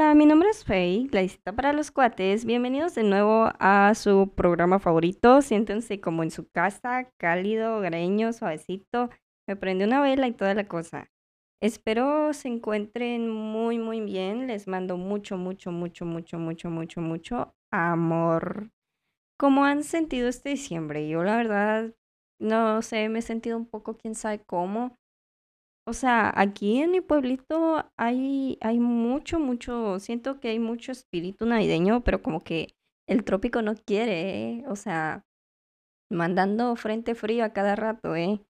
Hola, mi nombre es Faye, la visita para los cuates. Bienvenidos de nuevo a su programa favorito. Siéntense como en su casa, cálido, greño, suavecito. Me prende una vela y toda la cosa. Espero se encuentren muy, muy bien. Les mando mucho, mucho, mucho, mucho, mucho, mucho, mucho amor. ¿Cómo han sentido este diciembre? Yo la verdad, no sé, me he sentido un poco quién sabe cómo. O sea, aquí en mi pueblito hay, hay mucho, mucho, siento que hay mucho espíritu navideño, pero como que el trópico no quiere, ¿eh? O sea, mandando frente frío a cada rato, ¿eh?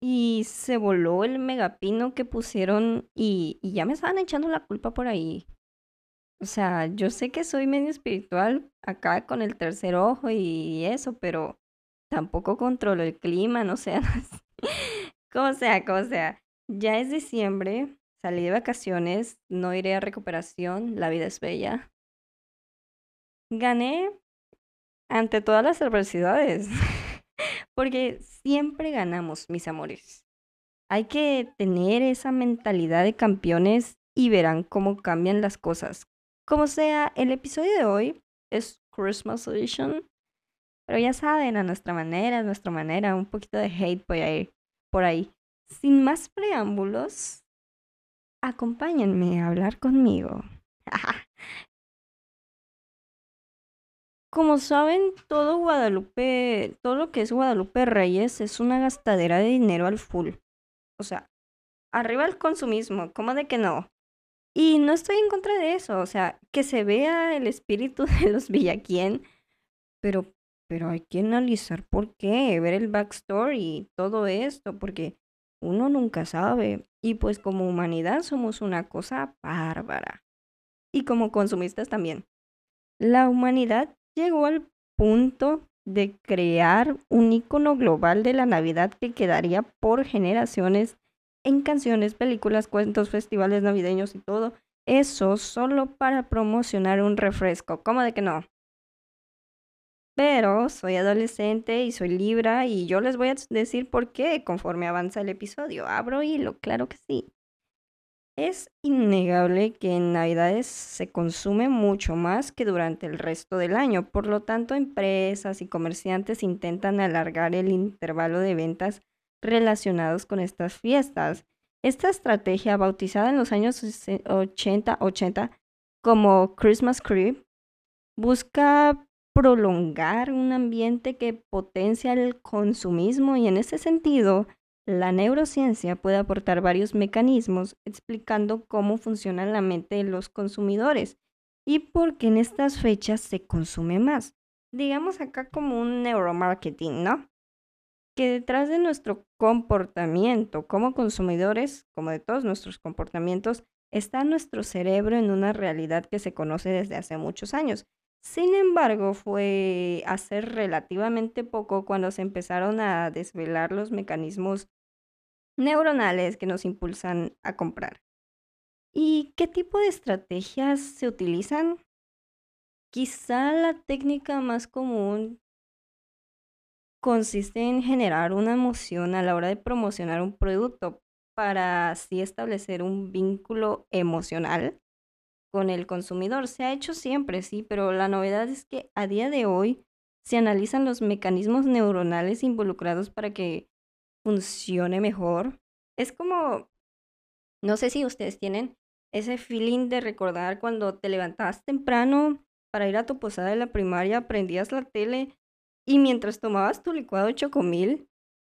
Y se voló el megapino que pusieron y, ya me estaban echando la culpa por ahí. O sea, yo sé que soy medio espiritual acá con el tercer ojo y eso, pero tampoco controlo el clima, no sé. Como sea, como sea. Ya es diciembre, salí de vacaciones, no iré a recuperación, la vida es bella. Gané ante todas las adversidades, porque siempre ganamos, mis amores. Hay que tener esa mentalidad de campeones y verán cómo cambian las cosas. Como sea, el episodio de hoy es Christmas Edition, pero ya saben, a nuestra manera, a nuestra manera, un poquito de hate por ahí por ahí. Sin más preámbulos, acompáñenme a hablar conmigo. Como saben, todo Guadalupe, todo lo que es Guadalupe Reyes es una gastadera de dinero al full. O sea, arriba el consumismo, ¿cómo de que no? Y no estoy en contra de eso, o sea, que se vea el espíritu de los Villaquien, pero pero hay que analizar por qué, ver el backstory todo esto, porque uno nunca sabe. Y pues como humanidad somos una cosa bárbara. Y como consumistas también. La humanidad llegó al punto de crear un icono global de la Navidad que quedaría por generaciones en canciones, películas, cuentos, festivales navideños y todo. Eso solo para promocionar un refresco. ¿Cómo de que no? Pero soy adolescente y soy Libra y yo les voy a decir por qué conforme avanza el episodio. Abro hilo, claro que sí. Es innegable que en Navidades se consume mucho más que durante el resto del año, por lo tanto empresas y comerciantes intentan alargar el intervalo de ventas relacionados con estas fiestas. Esta estrategia, bautizada en los años 80, 80 como Christmas Creep, busca prolongar un ambiente que potencia el consumismo y en ese sentido, la neurociencia puede aportar varios mecanismos explicando cómo funciona la mente de los consumidores y por qué en estas fechas se consume más. Digamos acá como un neuromarketing, ¿no? Que detrás de nuestro comportamiento como consumidores, como de todos nuestros comportamientos, está nuestro cerebro en una realidad que se conoce desde hace muchos años sin embargo, fue hace relativamente poco cuando se empezaron a desvelar los mecanismos neuronales que nos impulsan a comprar. ¿Y qué tipo de estrategias se utilizan? Quizá la técnica más común consiste en generar una emoción a la hora de promocionar un producto para así establecer un vínculo emocional con el consumidor. Se ha hecho siempre, sí, pero la novedad es que a día de hoy se analizan los mecanismos neuronales involucrados para que funcione mejor. Es como, no sé si ustedes tienen ese feeling de recordar cuando te levantabas temprano para ir a tu posada de la primaria, prendías la tele y mientras tomabas tu licuado chocomil,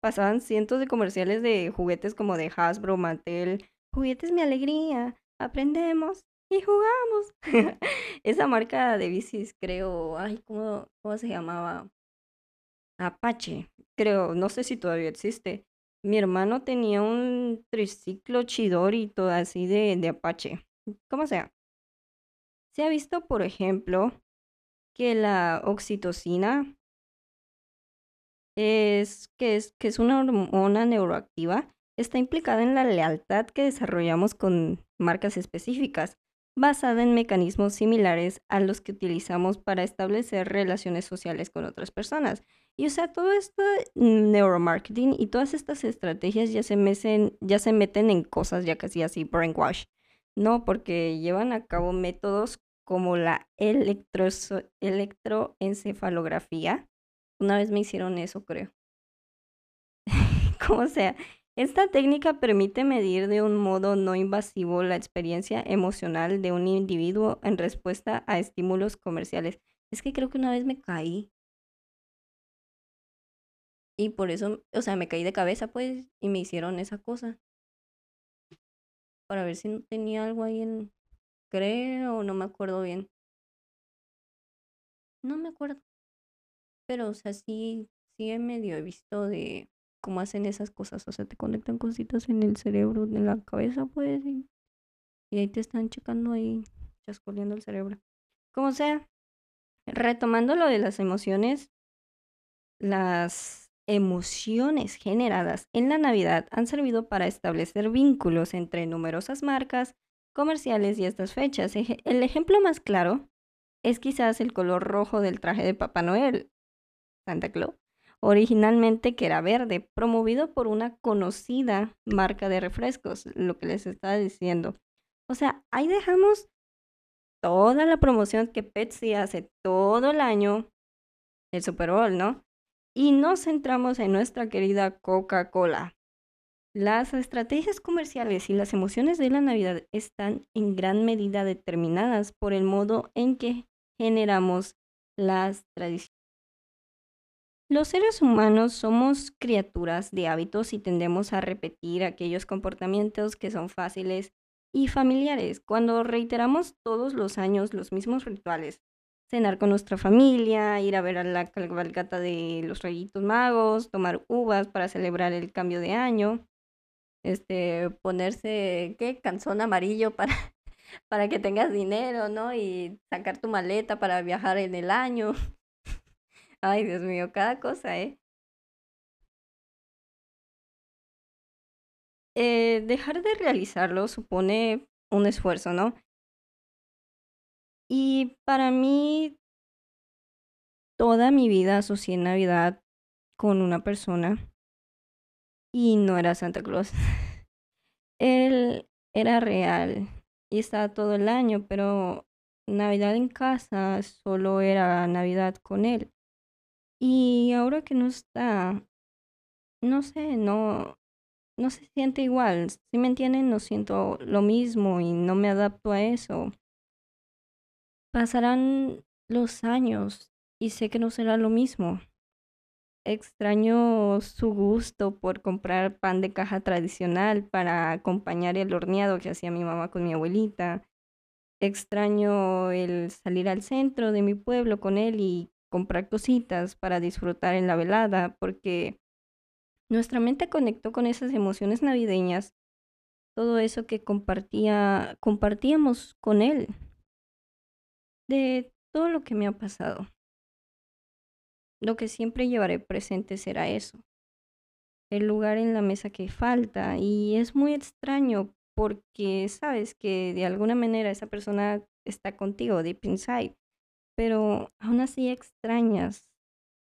pasaban cientos de comerciales de juguetes como de Hasbro, Mattel, juguetes mi alegría, aprendemos, y jugamos. Esa marca de bicis, creo, ay, ¿cómo, ¿cómo se llamaba? Apache, creo, no sé si todavía existe. Mi hermano tenía un triciclo Chidori todo así de, de Apache. Como sea. Se ha visto, por ejemplo, que la oxitocina es que, es que es una hormona neuroactiva, está implicada en la lealtad que desarrollamos con marcas específicas basada en mecanismos similares a los que utilizamos para establecer relaciones sociales con otras personas. Y o sea, todo esto neuromarketing y todas estas estrategias ya se, meten, ya meten en cosas ya casi así brainwash. No, porque llevan a cabo métodos como la electro electroencefalografía. Una vez me hicieron eso, creo. como sea, esta técnica permite medir de un modo no invasivo la experiencia emocional de un individuo en respuesta a estímulos comerciales. Es que creo que una vez me caí. Y por eso, o sea, me caí de cabeza, pues, y me hicieron esa cosa. Para ver si no tenía algo ahí en... Creo, no me acuerdo bien. No me acuerdo. Pero, o sea, sí, sí medio he visto de cómo hacen esas cosas. O sea, te conectan cositas en el cerebro, en la cabeza, pues, y, y ahí te están checando ahí, chascoleando el cerebro. Como sea, retomando lo de las emociones, las emociones generadas en la Navidad han servido para establecer vínculos entre numerosas marcas comerciales y estas fechas. El ejemplo más claro es quizás el color rojo del traje de Papá Noel, Santa Claus, originalmente que era verde, promovido por una conocida marca de refrescos, lo que les estaba diciendo. O sea, ahí dejamos toda la promoción que Pepsi hace todo el año, el Super Bowl, ¿no? Y nos centramos en nuestra querida Coca-Cola. Las estrategias comerciales y las emociones de la Navidad están en gran medida determinadas por el modo en que generamos las tradiciones. Los seres humanos somos criaturas de hábitos y tendemos a repetir aquellos comportamientos que son fáciles y familiares. Cuando reiteramos todos los años los mismos rituales, cenar con nuestra familia, ir a ver a la cabalgata de los rayitos magos, tomar uvas para celebrar el cambio de año, este, ponerse, ¿qué? Canzón amarillo para, para que tengas dinero, ¿no? Y sacar tu maleta para viajar en el año. Ay, Dios mío, cada cosa, ¿eh? Eh, dejar de realizarlo supone un esfuerzo, ¿no? Y para mí, toda mi vida asocié Navidad con una persona y no era Santa Claus. Él era real y estaba todo el año, pero Navidad en casa solo era Navidad con él. Y ahora que no está, no sé, no, no se siente igual. Si me entienden, no siento lo mismo y no me adapto a eso. Pasarán los años y sé que no será lo mismo. Extraño su gusto por comprar pan de caja tradicional para acompañar el horneado que hacía mi mamá con mi abuelita. Extraño el salir al centro de mi pueblo con él y comprar cositas para disfrutar en la velada, porque nuestra mente conectó con esas emociones navideñas, todo eso que compartía, compartíamos con él, de todo lo que me ha pasado. Lo que siempre llevaré presente será eso, el lugar en la mesa que falta, y es muy extraño porque sabes que de alguna manera esa persona está contigo deep inside pero aún así extrañas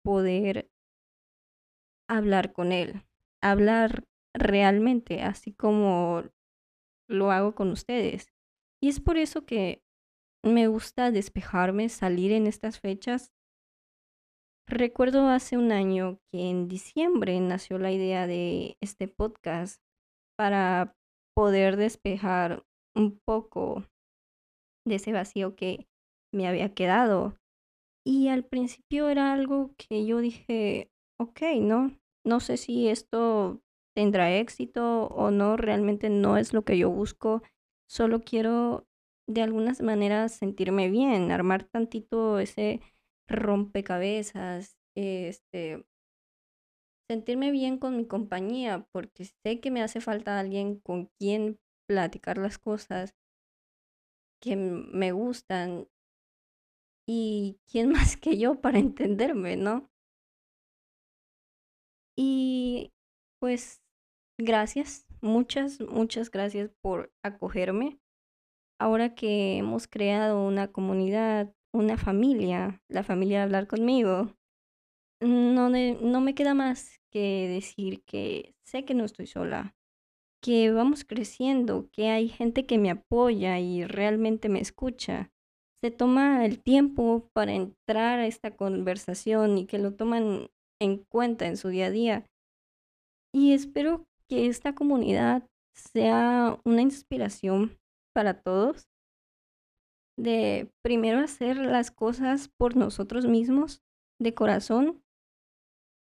poder hablar con él, hablar realmente, así como lo hago con ustedes. Y es por eso que me gusta despejarme, salir en estas fechas. Recuerdo hace un año que en diciembre nació la idea de este podcast para poder despejar un poco de ese vacío que me había quedado. Y al principio era algo que yo dije, ok, no, no sé si esto tendrá éxito o no, realmente no es lo que yo busco, solo quiero de algunas maneras sentirme bien, armar tantito ese rompecabezas, este, sentirme bien con mi compañía, porque sé que me hace falta alguien con quien platicar las cosas que me gustan y quién más que yo para entenderme, ¿no? Y pues gracias, muchas, muchas gracias por acogerme. Ahora que hemos creado una comunidad, una familia, la familia de hablar conmigo, no, no me queda más que decir que sé que no estoy sola, que vamos creciendo, que hay gente que me apoya y realmente me escucha. Se toma el tiempo para entrar a esta conversación y que lo toman en cuenta en su día a día. Y espero que esta comunidad sea una inspiración para todos de primero hacer las cosas por nosotros mismos de corazón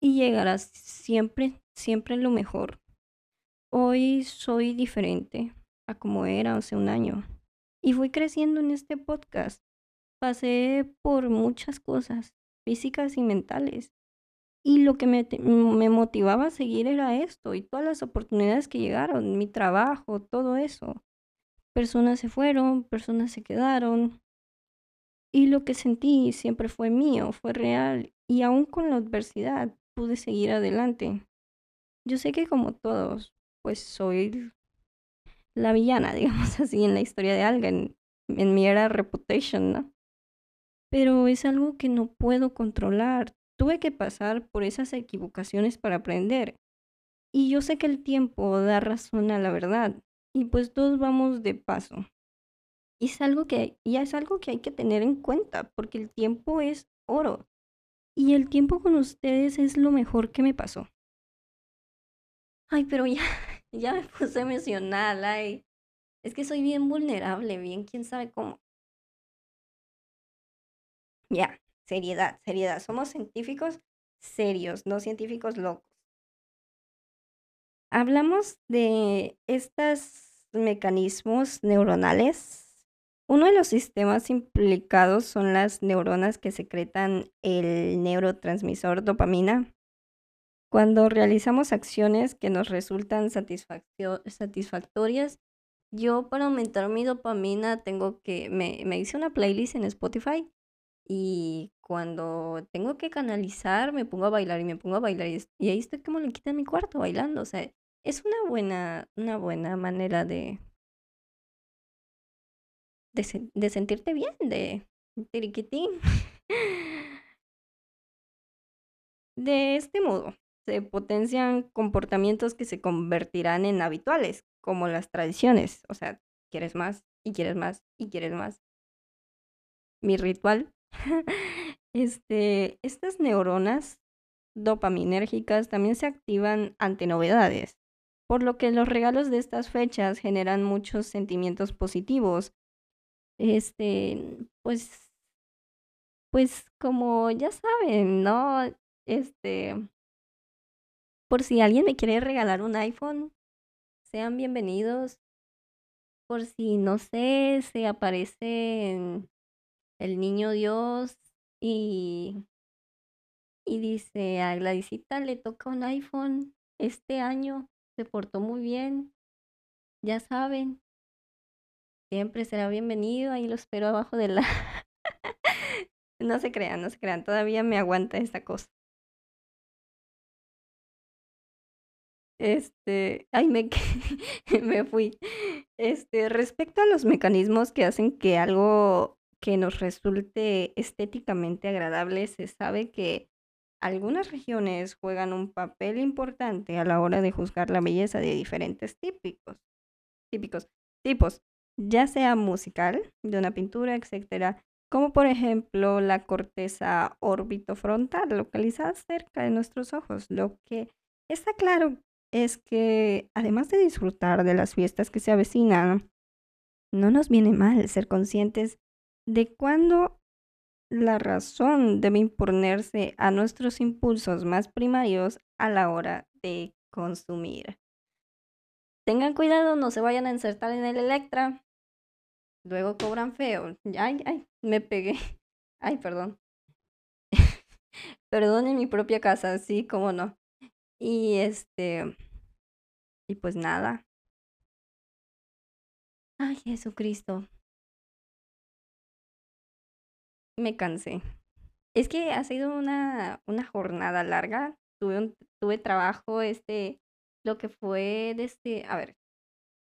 y llegar a siempre, siempre lo mejor. Hoy soy diferente a como era hace un año y fui creciendo en este podcast. Pasé por muchas cosas, físicas y mentales. Y lo que me, me, motivaba a seguir era esto y todas las oportunidades que llegaron, mi trabajo, todo eso. Personas se fueron, personas se quedaron. Y lo que sentí siempre fue mío, fue real. Y aún con la adversidad pude seguir adelante. Yo sé que como todos, pues soy la villana, digamos así, en la historia de alguien, en mi era reputation, ¿no? Pero es algo que no puedo controlar. Tuve que pasar por esas equivocaciones para aprender. Y yo sé que el tiempo da razón a la verdad. Y pues todos vamos de paso. Y es algo que, ya es algo que hay que tener en cuenta, porque el tiempo es oro. Y el tiempo con ustedes es lo mejor que me pasó. Ay, pero ya, ya me puse emocional, ay. Es que soy bien vulnerable, bien quién sabe cómo. Ya, seriedad, seriedad. Somos científicos serios, no científicos locos. Hablamos de estos mecanismos neuronales uno de los sistemas implicados son las neuronas que secretan el neurotransmisor dopamina. Cuando realizamos acciones que nos resultan satisfactorias, yo para aumentar mi dopamina tengo que, me, hice una playlist en Spotify y cuando tengo que canalizar me pongo a bailar y me pongo a bailar y, ahí estoy como le quita mi cuarto bailando. O sea, es una buena, una buena manera de, de, sentirte bien, de tiriquitín. De este modo, se potencian comportamientos que se convertirán en habituales, como las tradiciones. O sea, quieres más y quieres más y quieres más. Mi ritual. este, estas neuronas dopaminérgicas también se activan ante novedades, por lo que los regalos de estas fechas generan muchos sentimientos positivos este, pues, pues como ya saben, ¿no? Este, por si alguien me quiere regalar un iPhone, sean bienvenidos. Por si, no sé, se aparece el niño Dios y, y dice a Gladysita le toca un iPhone este año, se portó muy bien, ya saben, siempre será bienvenido. Ahí lo espero abajo de la... no se crean, no se crean. Todavía me aguanta esta cosa. Este, ay, me, me fui. Este, respecto a los mecanismos que hacen que algo que nos resulte estéticamente agradable, se sabe que algunas regiones juegan un papel importante a la hora de juzgar la belleza de diferentes típicos, típicos tipos ya sea musical, de una pintura, etcétera, como por ejemplo la corteza orbitofrontal localizada cerca de nuestros ojos. Lo que está claro es que además de disfrutar de las fiestas que se avecinan, no nos viene mal ser conscientes de cuándo la razón debe imponerse a nuestros impulsos más primarios a la hora de consumir. Tengan cuidado, no se vayan a insertar en el Electra. Luego cobran feo. Ay, ay, me pegué. Ay, perdón. perdón en mi propia casa, sí, cómo no. Y este. Y pues nada. Ay, Jesucristo. Me cansé. Es que ha sido una, una jornada larga. Tuve, tuve trabajo, este, lo que fue desde, a ver,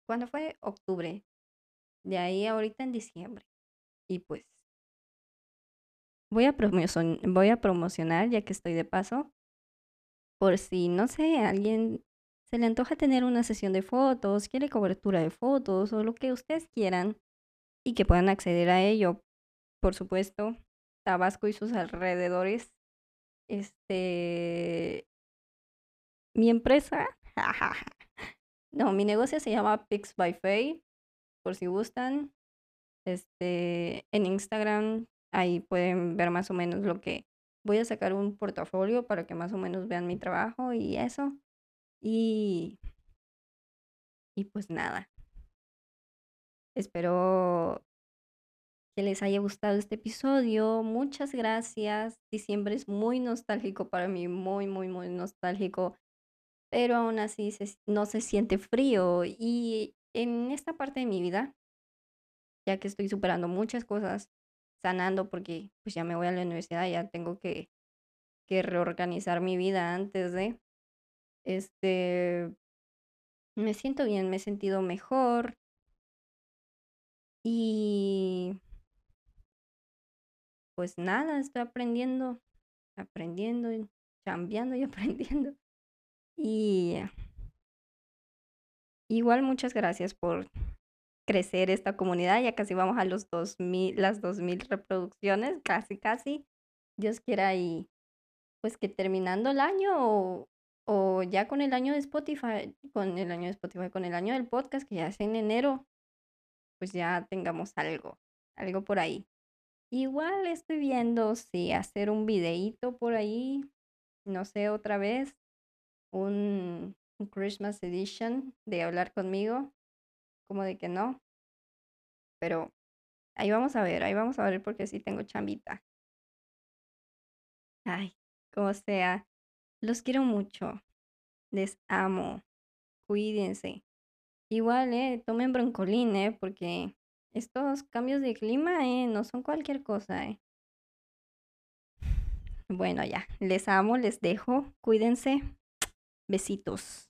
¿cuándo fue? Octubre. De ahí ahorita en diciembre. Y pues voy a, voy a promocionar, ya que estoy de paso, por si, no sé, alguien se le antoja tener una sesión de fotos, quiere cobertura de fotos o lo que ustedes quieran y que puedan acceder a ello. Por supuesto, Tabasco y sus alrededores. Este. Mi empresa. no, mi negocio se llama Pix by Faye. Por si gustan. Este. En Instagram. Ahí pueden ver más o menos lo que. Voy a sacar un portafolio para que más o menos vean mi trabajo y eso. Y, y pues nada. Espero que les haya gustado este episodio. Muchas gracias. Diciembre es muy nostálgico para mí, muy, muy, muy nostálgico. Pero aún así no se siente frío. Y en esta parte de mi vida, ya que estoy superando muchas cosas, sanando porque pues ya me voy a la universidad, ya tengo que, que reorganizar mi vida antes de... Este, me siento bien, me he sentido mejor. Y pues nada, estoy aprendiendo, aprendiendo, cambiando y aprendiendo. Y igual muchas gracias por crecer esta comunidad. Ya casi vamos a los 2000, las 2000 reproducciones, casi, casi. Dios quiera y pues que terminando el año o ya con el año de Spotify, con el año de Spotify, con el año del podcast, que ya es en enero, pues ya tengamos algo, algo por ahí. Igual estoy viendo si hacer un videíto por ahí, no sé, otra vez, un, un Christmas edition de hablar conmigo, como de que no. Pero ahí vamos a ver, ahí vamos a ver porque sí tengo chambita. Ay, como sea. Los quiero mucho. Les amo. Cuídense. Igual, eh, tomen broncolín, eh, porque estos cambios de clima, eh, no son cualquier cosa, eh. Bueno, ya. Les amo, les dejo. Cuídense. Besitos.